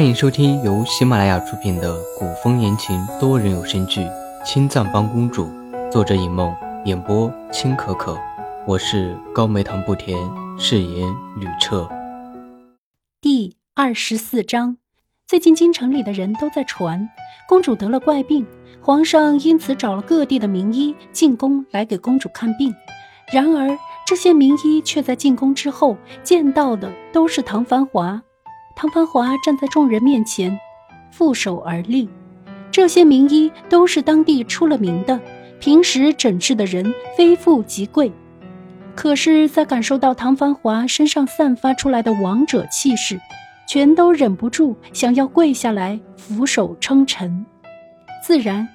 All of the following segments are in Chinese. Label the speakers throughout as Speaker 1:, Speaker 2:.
Speaker 1: 欢迎收听由喜马拉雅出品的古风言情多人有声剧《青藏帮公主》，作者尹梦，演播青可可。我是高梅糖不甜，饰演吕彻。
Speaker 2: 第二十四章，最近京城里的人都在传公主得了怪病，皇上因此找了各地的名医进宫来给公主看病。然而这些名医却在进宫之后见到的都是唐繁华。唐繁华站在众人面前，负手而立。这些名医都是当地出了名的，平时诊治的人非富即贵。可是，在感受到唐繁华身上散发出来的王者气势，全都忍不住想要跪下来俯首称臣。自然，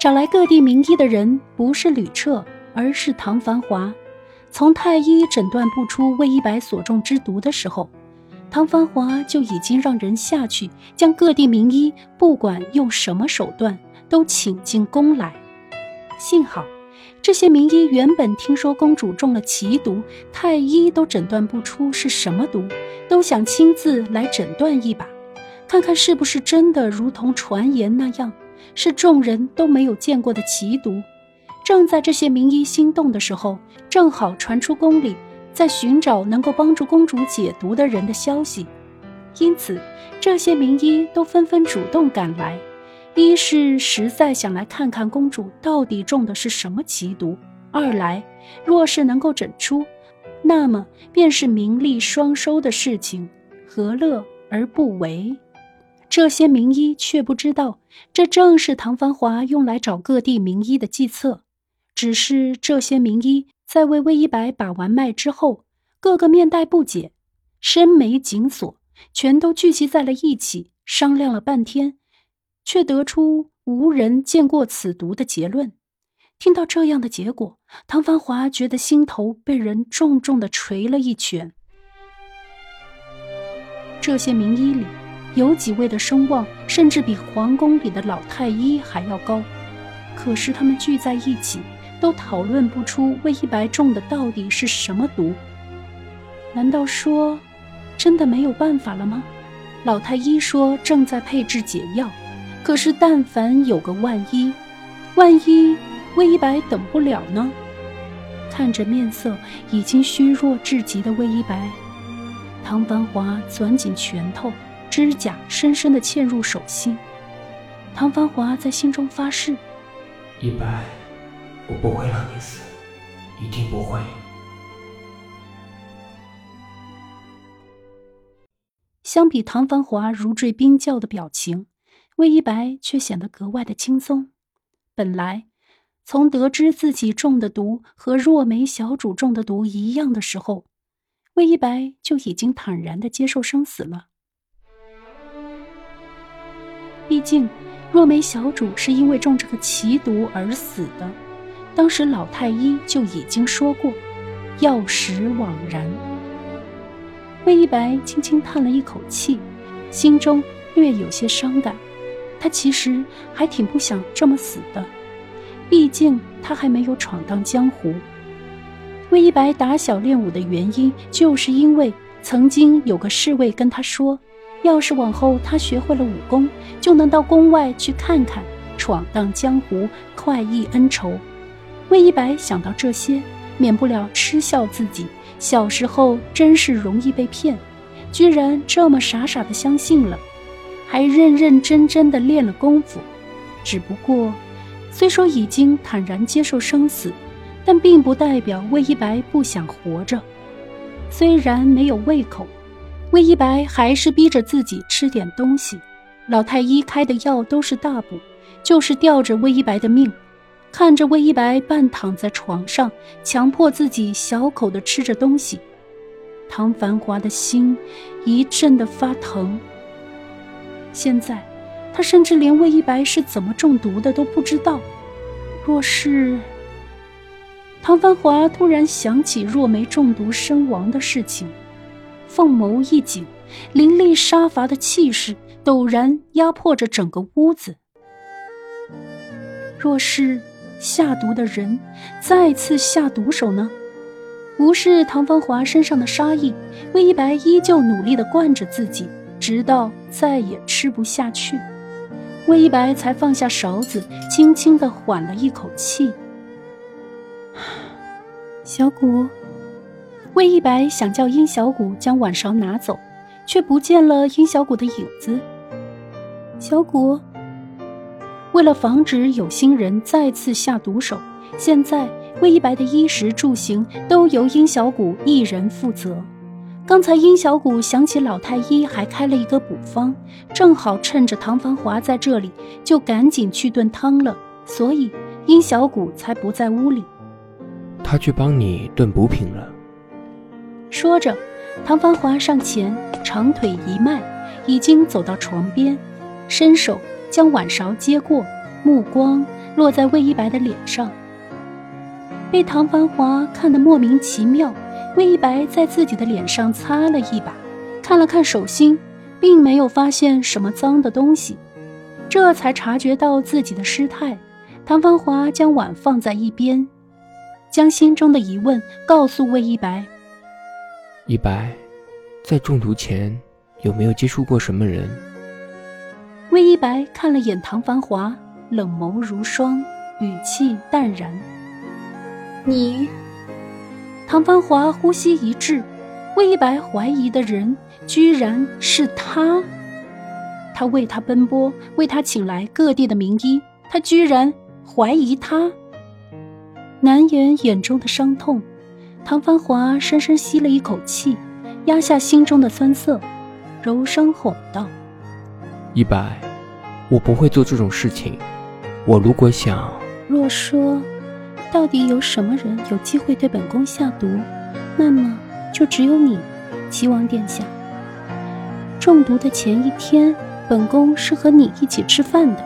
Speaker 2: 找来各地名医的人不是吕彻，而是唐繁华。从太医诊断不出魏一白所中之毒的时候。唐繁华就已经让人下去，将各地名医不管用什么手段都请进宫来。幸好，这些名医原本听说公主中了奇毒，太医都诊断不出是什么毒，都想亲自来诊断一把，看看是不是真的如同传言那样，是众人都没有见过的奇毒。正在这些名医心动的时候，正好传出宫里。在寻找能够帮助公主解毒的人的消息，因此这些名医都纷纷主动赶来。一是实在想来看看公主到底中的是什么奇毒；二来，若是能够诊出，那么便是名利双收的事情，何乐而不为？这些名医却不知道，这正是唐繁华用来找各地名医的计策。只是这些名医。在为魏一白把完脉之后，个个面带不解，深眉紧锁，全都聚集在了一起，商量了半天，却得出无人见过此毒的结论。听到这样的结果，唐繁华觉得心头被人重重的捶了一拳。这些名医里，有几位的声望甚至比皇宫里的老太医还要高，可是他们聚在一起。都讨论不出魏一白中的到底是什么毒？难道说真的没有办法了吗？老太医说正在配制解药，可是但凡有个万一，万一魏一白等不了呢？看着面色已经虚弱至极的魏一白，唐繁华攥紧拳头，指甲深深的嵌入手心。唐繁华在心中发誓：
Speaker 3: 一白。我不会让你死，一定不会。
Speaker 2: 相比唐繁华如坠冰窖的表情，魏一白却显得格外的轻松。本来，从得知自己中的毒和若梅小主中的毒一样的时候，魏一白就已经坦然的接受生死了。毕竟，若梅小主是因为中这个奇毒而死的。当时老太医就已经说过，药石枉然。魏一白轻轻叹了一口气，心中略有些伤感。他其实还挺不想这么死的，毕竟他还没有闯荡江湖。魏一白打小练武的原因，就是因为曾经有个侍卫跟他说，要是往后他学会了武功，就能到宫外去看看，闯荡江湖，快意恩仇。魏一白想到这些，免不了嗤笑自己小时候真是容易被骗，居然这么傻傻的相信了，还认认真真的练了功夫。只不过，虽说已经坦然接受生死，但并不代表魏一白不想活着。虽然没有胃口，魏一白还是逼着自己吃点东西。老太医开的药都是大补，就是吊着魏一白的命。看着魏一白半躺在床上，强迫自己小口的吃着东西，唐繁华的心一阵的发疼。现在，他甚至连魏一白是怎么中毒的都不知道。若是……唐繁华突然想起若梅中毒身亡的事情，凤眸一紧，凌厉杀伐的气势陡然压迫着整个屋子。若是……下毒的人再次下毒手呢？无视唐芳华身上的杀意，魏一白依旧努力地灌着自己，直到再也吃不下去，魏一白才放下勺子，轻轻地缓了一口气。小谷，魏一白想叫殷小谷将碗勺拿走，却不见了殷小谷的影子。小谷，为了防止有心人再次下毒手，现在魏一白的衣食住行都由殷小谷一人负责。刚才殷小谷想起老太医还开了一个补方，正好趁着唐繁华在这里，就赶紧去炖汤了，所以殷小谷才不在屋里。
Speaker 3: 他去帮你炖补品了。
Speaker 2: 说着，唐繁华上前，长腿一迈，已经走到床边，伸手将碗勺接过，目光落在魏一白的脸上，被唐繁华看得莫名其妙。魏一白在自己的脸上擦了一把，看了看手心，并没有发现什么脏的东西，这才察觉到自己的失态。唐繁华将碗放在一边，将心中的疑问告诉魏一白：“
Speaker 3: 一白，在中毒前有没有接触过什么人？”
Speaker 2: 魏一白看了眼唐繁华，冷眸如霜，语气淡然：“你。”唐繁华呼吸一滞，魏一白怀疑的人居然是他。他为他奔波，为他请来各地的名医，他居然怀疑他。难掩眼中的伤痛，唐繁华深深吸了一口气，压下心中的酸涩，柔声哄道：“
Speaker 3: 一白，我不会做这种事情。我如果想……
Speaker 2: 若说……”到底有什么人有机会对本宫下毒？那么就只有你，齐王殿下。中毒的前一天，本宫是和你一起吃饭的，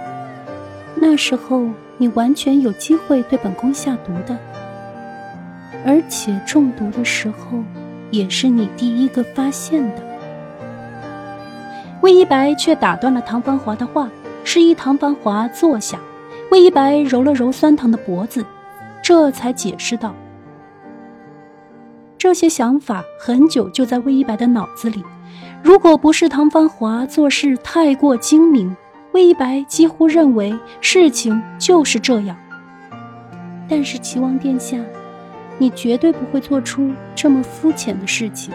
Speaker 2: 那时候你完全有机会对本宫下毒的。而且中毒的时候，也是你第一个发现的。魏一白却打断了唐繁华的话，示意唐繁华坐下。魏一白揉了揉酸疼的脖子。这才解释道：“这些想法很久就在魏一白的脑子里。如果不是唐繁华做事太过精明，魏一白几乎认为事情就是这样。但是齐王殿下，你绝对不会做出这么肤浅的事情。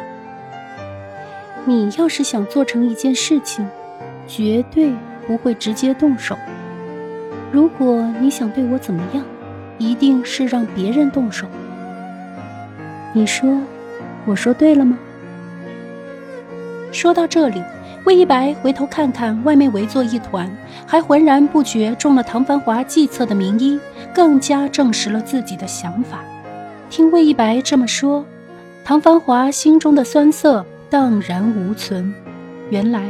Speaker 2: 你要是想做成一件事情，绝对不会直接动手。如果你想对我怎么样？”一定是让别人动手。你说，我说对了吗？说到这里，魏一白回头看看外面围坐一团，还浑然不觉中了唐繁华计策的名医，更加证实了自己的想法。听魏一白这么说，唐繁华心中的酸涩荡然无存。原来，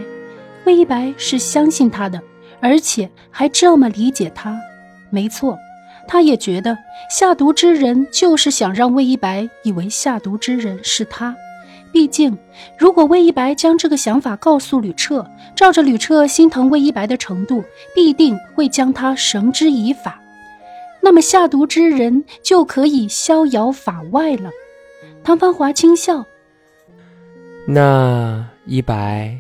Speaker 2: 魏一白是相信他的，而且还这么理解他。没错。他也觉得下毒之人就是想让魏一白以为下毒之人是他。毕竟，如果魏一白将这个想法告诉吕彻，照着吕彻心疼魏一白的程度，必定会将他绳之以法。那么下毒之人就可以逍遥法外了。唐繁华轻笑：“
Speaker 3: 那一白，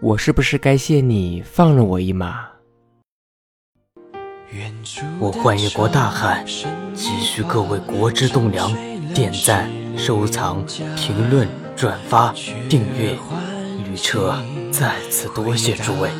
Speaker 3: 我是不是该谢你放了我一马？”
Speaker 1: 我幻一国大汉，急需各位国之栋梁点赞、收藏、评论、转发、订阅。旅车再次多谢诸位。